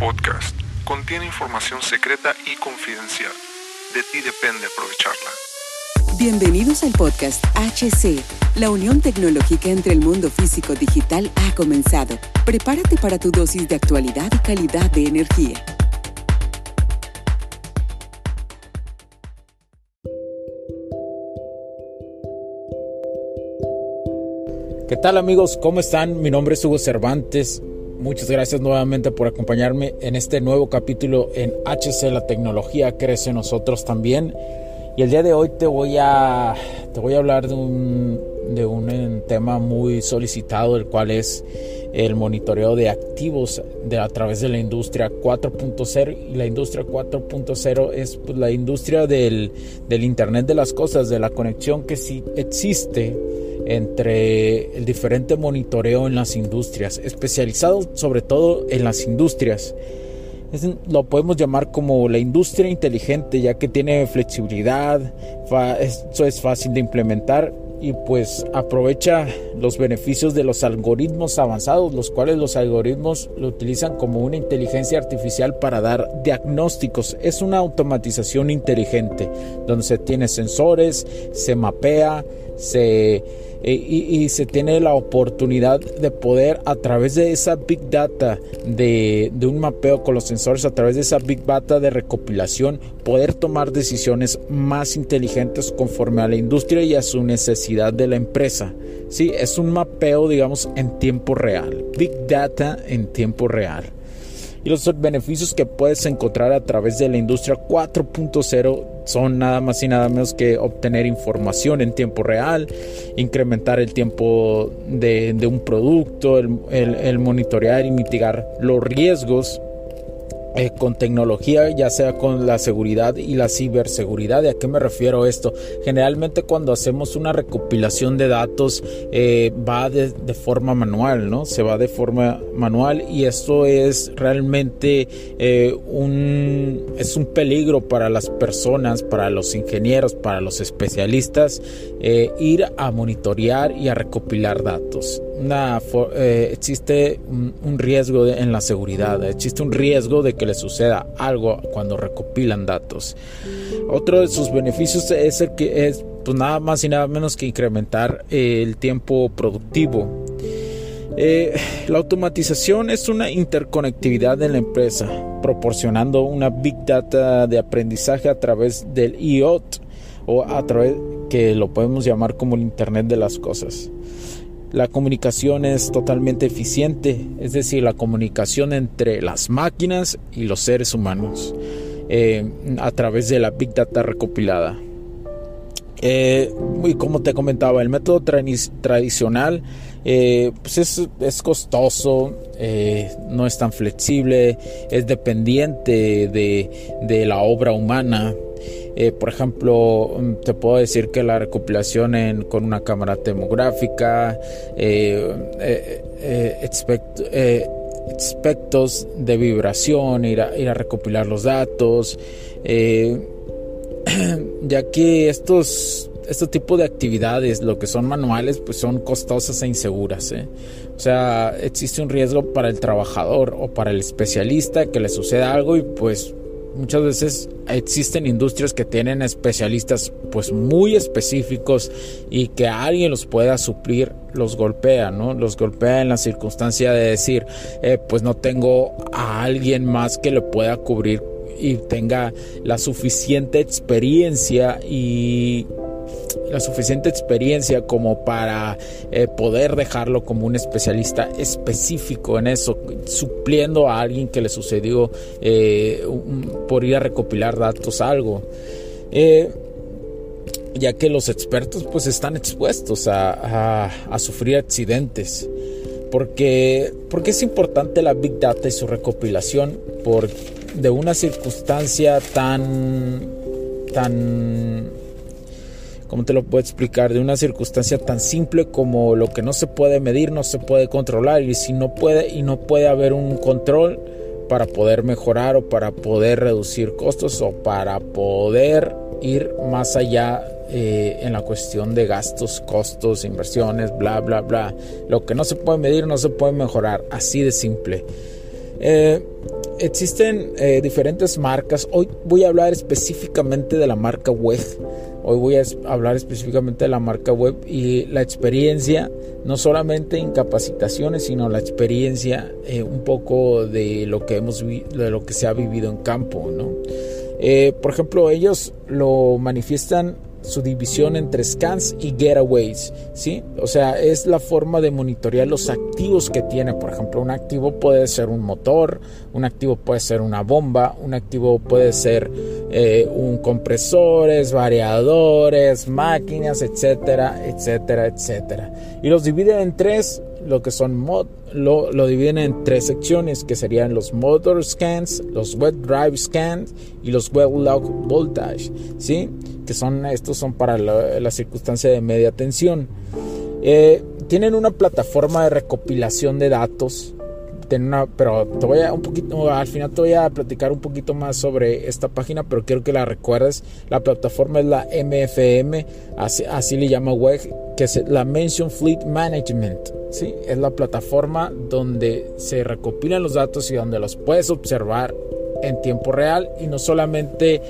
podcast contiene información secreta y confidencial. De ti depende aprovecharla. Bienvenidos al podcast HC. La unión tecnológica entre el mundo físico digital ha comenzado. Prepárate para tu dosis de actualidad y calidad de energía. ¿Qué tal amigos? ¿Cómo están? Mi nombre es Hugo Cervantes. Muchas gracias nuevamente por acompañarme en este nuevo capítulo en HC La tecnología crece en nosotros también. Y el día de hoy te voy a, te voy a hablar de un, de un tema muy solicitado, el cual es el monitoreo de activos de, a través de la industria 4.0. Y la industria 4.0 es pues, la industria del, del Internet de las Cosas, de la conexión que sí existe entre el diferente monitoreo en las industrias, especializado sobre todo en las industrias. lo podemos llamar como la industria inteligente, ya que tiene flexibilidad, eso es fácil de implementar y pues aprovecha los beneficios de los algoritmos avanzados, los cuales los algoritmos lo utilizan como una inteligencia artificial para dar diagnósticos. Es una automatización inteligente, donde se tiene sensores, se mapea, se eh, y, se tiene la oportunidad de poder a través de esa big data de, de, un mapeo con los sensores a través de esa big data de recopilación poder tomar decisiones más inteligentes conforme a la industria y a su necesidad de la empresa. Sí es un mapeo digamos en tiempo real. Big data en tiempo real. Y los beneficios que puedes encontrar a través de la industria 4.0 son nada más y nada menos que obtener información en tiempo real, incrementar el tiempo de, un producto, el monitorear y mitigar los riesgos eh, con tecnología, ya sea con la seguridad y la ciberseguridad. ¿De a qué me refiero esto? Generalmente cuando hacemos una recopilación de datos eh, va de, forma manual, ¿no? Se va de forma manual y esto es realmente eh, un, es un peligro para las personas, para los ingenieros, para los especialistas, ir a monitorear y a recopilar datos. Una, existe un, riesgo en la seguridad, existe un riesgo de que le suceda algo cuando recopilan datos. Otro de sus beneficios es el que es pues nada más y nada menos que incrementar eh, el tiempo productivo. Eh, la automatización es una interconectividad en la empresa, proporcionando una big data de aprendizaje a través del IoT o a través que lo podemos llamar como el Internet de las Cosas. La comunicación es totalmente eficiente, es decir, la comunicación entre las máquinas y los seres humanos eh, a través de la Big Data recopilada. Eh, y como te comentaba, el método tradicional eh, pues es, costoso, no es tan flexible, es dependiente de la obra humana. Eh, por ejemplo, te puedo decir que la recopilación con una cámara termográfica, eh, eh, aspectos de vibración, ir a, ir a recopilar los datos, ya que estos, este tipo de actividades, lo que son manuales, pues son costosas e inseguras. O sea, existe un riesgo para el trabajador o para el especialista que le suceda algo y pues muchas veces existen industrias que tienen especialistas pues muy específicos y que alguien los pueda suplir los golpea, ¿no? Los golpea en la circunstancia de decir, eh, pues no tengo a alguien más que le pueda cubrir y tenga la suficiente experiencia y la suficiente experiencia como para eh, poder dejarlo como un especialista específico en eso, supliendo a alguien que le sucedió eh, por ir a recopilar datos algo. Eh, ya que los expertos pues están expuestos a, sufrir accidentes. Porque, porque es importante la Big Data y su recopilación por, de una circunstancia tan, tan ¿cómo te lo puedo explicar? De una circunstancia tan simple como lo que no se puede medir, no se puede controlar y si no puede y no puede haber un control para poder mejorar o para poder reducir costos o para poder ir más allá eh, en la cuestión de gastos, costos, inversiones, bla, bla, bla. Lo que no se puede medir no se puede mejorar, así de simple. Eh, existen eh, diferentes marcas. Hoy voy a hablar específicamente de la marca web. Hoy voy a hablar específicamente de la marca web y la experiencia, no solamente en capacitaciones, sino la experiencia eh, un poco de lo que hemos de lo que se ha vivido en campo, ¿no? Eh, por ejemplo, ellos lo manifiestan su división entre scans y getaways, ¿sí? O sea, es la forma de monitorear los activos que tiene. Por ejemplo, un activo puede ser un motor, un activo puede ser una bomba, un activo puede ser eh, un compresores, variadores, máquinas, etcétera, etcétera, etcétera. Y los divide en tres lo que son mod, lo, lo, dividen en tres secciones que serían los motor scans, los web drive scans y los web log voltage, ¿sí? Que son estos son para la, circunstancia de media tensión. Eh, tienen una plataforma de recopilación de datos pero te voy a un poquito, al final te voy a platicar un poquito más sobre esta página, pero quiero que la recuerdes. La plataforma es la MFM, así, así le llama web, que es la Mention Fleet Management. ¿sí? Es la plataforma donde se recopilan los datos y donde los puedes observar en tiempo real y no solamente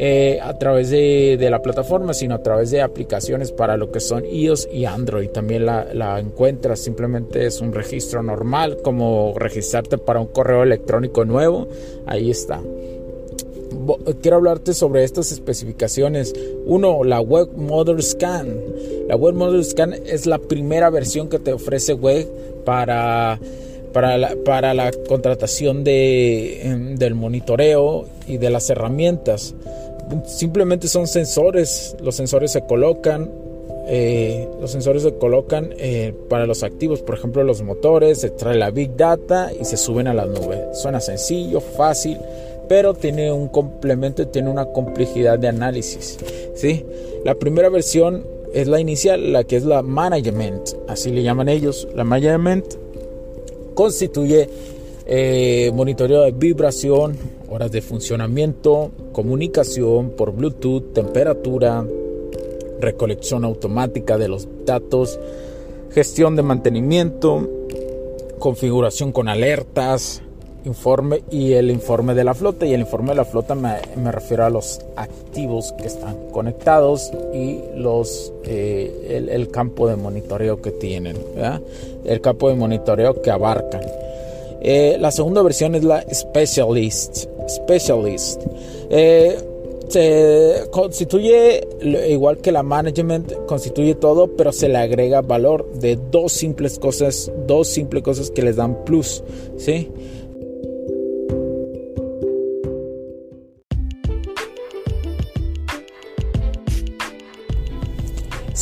eh, a través de, la plataforma, sino a través de aplicaciones para lo que son iOS y Android. También la, encuentras, simplemente es un registro normal, como registrarte para un correo electrónico nuevo. Ahí está. Quiero hablarte sobre estas especificaciones. Uno, la Web Model Scan. La Web Model Scan es la primera versión que te ofrece Web para para la, contratación de, em, del monitoreo y de las herramientas. Simplemente son sensores, los sensores se colocan, eh, los sensores se colocan eh, para los activos, por ejemplo los motores, se trae la big data y se suben a la nube. Suena sencillo, fácil, pero tiene un complemento, tiene una complejidad de análisis. ¿sí? La primera versión es la inicial, la que es la management, así le llaman ellos. La management constituye eh, monitoreo de vibración, horas de funcionamiento, comunicación por Bluetooth, temperatura, recolección automática de los datos, gestión de mantenimiento, configuración con alertas, informe y el informe de la flota. Y el informe de la flota me, refiero a los activos que están conectados y los eh, el, campo de monitoreo que tienen, el campo de monitoreo que abarcan. Eh, la segunda versión es la Specialist. Specialist. Eh, se constituye igual que la management constituye todo pero se le agrega valor de dos simples cosas dos simples cosas que les dan plus sí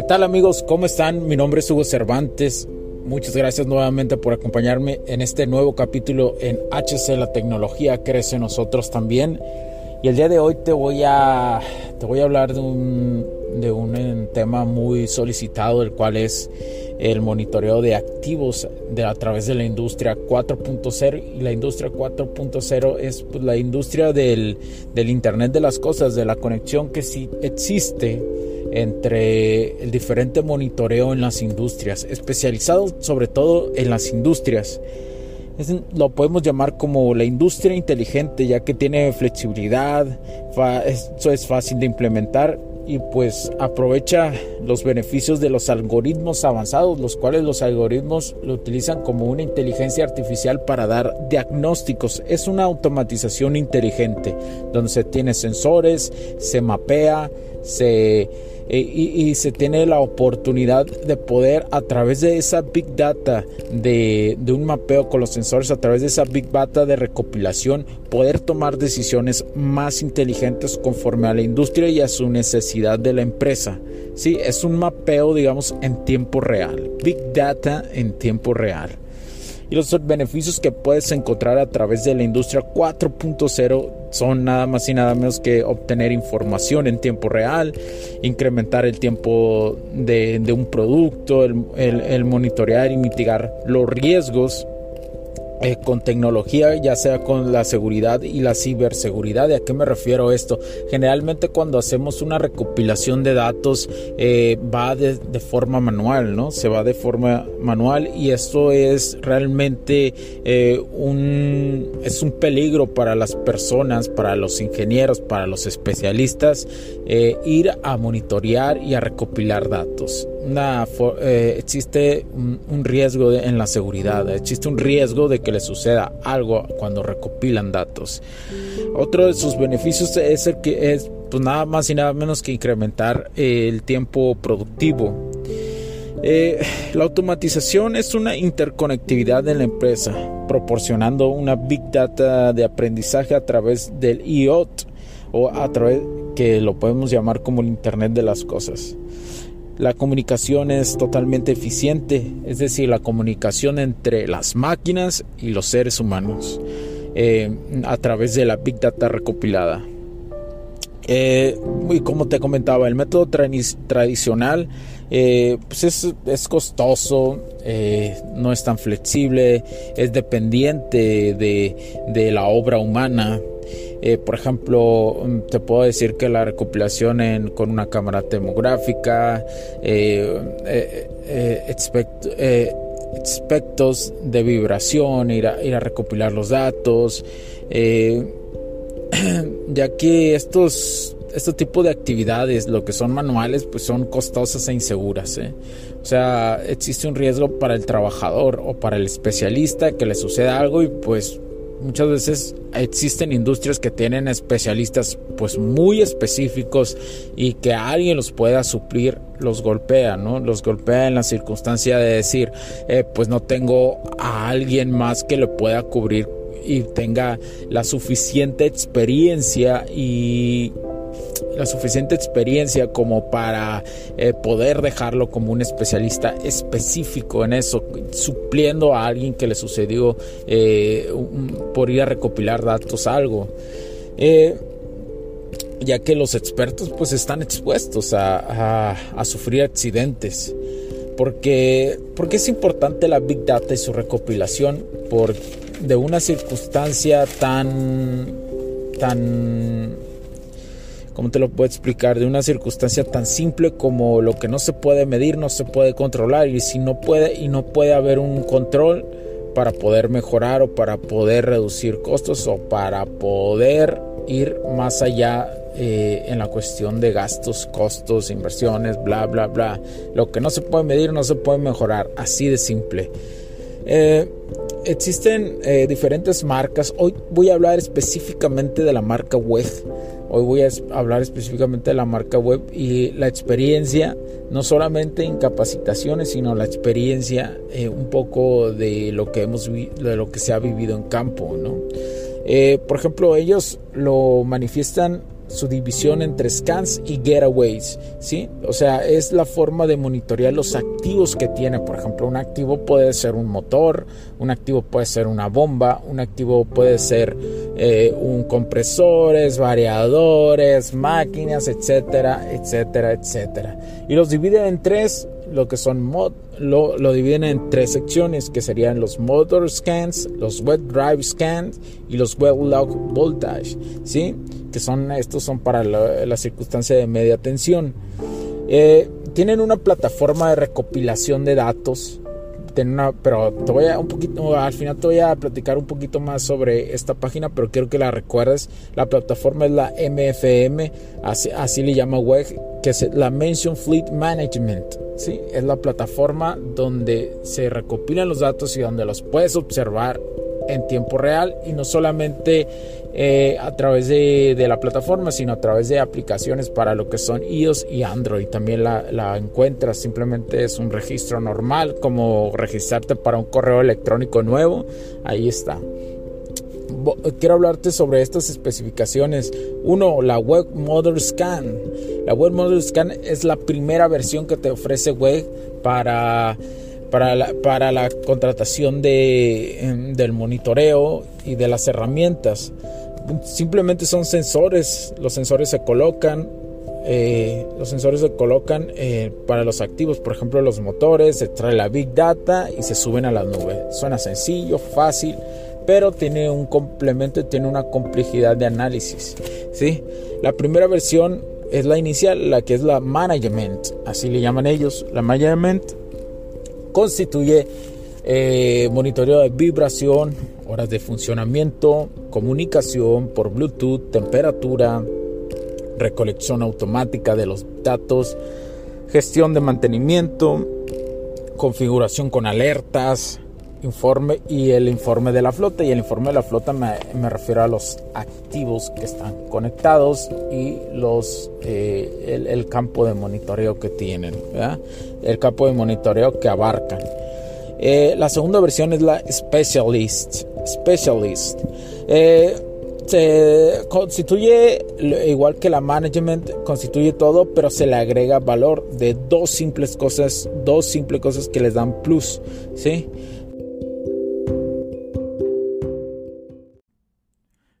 ¿Qué tal amigos? ¿Cómo están? Mi nombre es Hugo Cervantes. Muchas gracias nuevamente por acompañarme en este nuevo capítulo en HC La tecnología crece en nosotros también. Y el día de hoy te voy a, te voy a hablar de un, de un tema muy solicitado, el cual es el monitoreo de activos de, a través de la industria 4.0. Y la industria 4.0 es pues, la industria del, del Internet de las Cosas, de la conexión que sí existe entre el diferente monitoreo en las industrias, especializado sobre todo en las industrias. lo podemos llamar como la industria inteligente, ya que tiene flexibilidad, eso es fácil de implementar y pues aprovecha los beneficios de los algoritmos avanzados, los cuales los algoritmos lo utilizan como una inteligencia artificial para dar diagnósticos. Es una automatización inteligente donde se tiene sensores, se mapea, se eh, y, se tiene la oportunidad de poder a través de esa big data de, de, un mapeo con los sensores a través de esa big data de recopilación poder tomar decisiones más inteligentes conforme a la industria y a su necesidad de la empresa. Sí es un mapeo digamos en tiempo real. Big data en tiempo real. Y los beneficios que puedes encontrar a través de la industria 4.0 son nada más y nada menos que obtener información en tiempo real, incrementar el tiempo de, un producto, el monitorear y mitigar los riesgos eh, con tecnología, ya sea con la seguridad y la ciberseguridad. ¿A qué me refiero esto? Generalmente cuando hacemos una recopilación de datos eh, va de, forma manual, ¿no? Se va de forma manual y esto es realmente eh, un, es un peligro para las personas, para los ingenieros, para los especialistas, ir a monitorear y a recopilar datos. Una, existe un, riesgo en la seguridad, existe un riesgo de que le suceda algo cuando recopilan datos. Otro de sus beneficios es el que es pues nada más y nada menos que incrementar el tiempo productivo. Eh, la automatización es una interconectividad de la empresa, proporcionando una big data de aprendizaje a través del IoT o a través que lo podemos llamar como el Internet de las Cosas. La comunicación es totalmente eficiente, es decir, la comunicación entre las máquinas y los seres humanos eh, a través de la Big Data recopilada. Eh, y como te comentaba, el método tradicional eh, pues es, costoso, no es tan flexible, es dependiente de la obra humana. Eh, por ejemplo, mm, te puedo decir que la recopilación con una cámara termográfica, eh, eh, aspectos de vibración, ir a, ir a recopilar los datos, ya que estos este tipo de actividades, lo que son manuales, pues son costosas e inseguras. O sea, existe un riesgo para el trabajador o para el especialista que le suceda algo y pues muchas veces existen industrias que tienen especialistas pues muy específicos y que alguien los pueda suplir los golpea, ¿no? Los golpea en la circunstancia de decir, eh, pues no tengo a alguien más que lo pueda cubrir y tenga la suficiente experiencia y la suficiente experiencia como para eh, poder dejarlo como un especialista específico en eso, supliendo a alguien que le sucedió eh, por ir a recopilar datos algo. Eh, ya que los expertos pues están expuestos a, sufrir accidentes. Porque, porque es importante la Big Data y su recopilación por, de una circunstancia tan, tan ¿cómo te lo puedo explicar? De una circunstancia tan simple como lo que no se puede medir, no se puede controlar y si no puede y no puede haber un control para poder mejorar o para poder reducir costos o para poder ir más allá eh, en la cuestión de gastos, costos, inversiones, bla, bla, bla. Lo que no se puede medir no se puede mejorar, así de simple. Eh, existen eh, diferentes marcas. Hoy voy a hablar específicamente de la marca web. Hoy voy a hablar específicamente de la marca web y la experiencia, no solamente en capacitaciones, sino la experiencia eh, un poco de lo que hemos de lo que se ha vivido en campo, ¿no? Eh, por ejemplo, ellos lo manifiestan su división entre scans y getaways, ¿sí? O sea, es la forma de monitorear los activos que tiene. Por ejemplo, un activo puede ser un motor, un activo puede ser una bomba, un activo puede ser eh, un compresores, variadores, máquinas, etcétera, etcétera, etcétera. Y los dividen en tres lo que son mod, lo, lo, dividen en tres secciones que serían los motor scans, los web drive scans y los web log voltage, ¿sí? Que son estos son para la, circunstancia de media tensión. Eh, tienen una plataforma de recopilación de datos pero te voy a un poquito, al final te voy a platicar un poquito más sobre esta página, pero quiero que la recuerdes. La plataforma es la MFM, así, así le llama web, que es la Mention Fleet Management. ¿Sí? Es la plataforma donde se recopilan los datos y donde los puedes observar en tiempo real y no solamente eh, a través de, la plataforma, sino a través de aplicaciones para lo que son iOS y Android. También la, la, encuentras, simplemente es un registro normal, como registrarte para un correo electrónico nuevo. Ahí está. Quiero hablarte sobre estas especificaciones. Uno, la Web Model Scan. La Web Model Scan es la primera versión que te ofrece Web para para la, contratación de, em, del monitoreo y de las herramientas. Simplemente son sensores, los sensores se colocan, eh, los sensores se colocan eh, para los activos, por ejemplo los motores, se trae la Big Data y se suben a la nube. Suena sencillo, fácil, pero tiene un complemento y tiene una complejidad de análisis. ¿sí? La primera versión es la inicial, la que es la Management, así le llaman ellos. La Management constituye eh, monitoreo de vibración, horas de funcionamiento, comunicación por Bluetooth, temperatura, recolección automática de los datos, gestión de mantenimiento, configuración con alertas, informe y el informe de la flota. Y el informe de la flota me, refiero a los activos que están conectados y los eh, el, campo de monitoreo que tienen, el campo de monitoreo que abarcan. Eh, la segunda versión es la Specialist. Specialist. Eh, se constituye, igual que la management, constituye todo, pero se le agrega valor de dos simples cosas, dos simples cosas que les dan plus, ¿sí?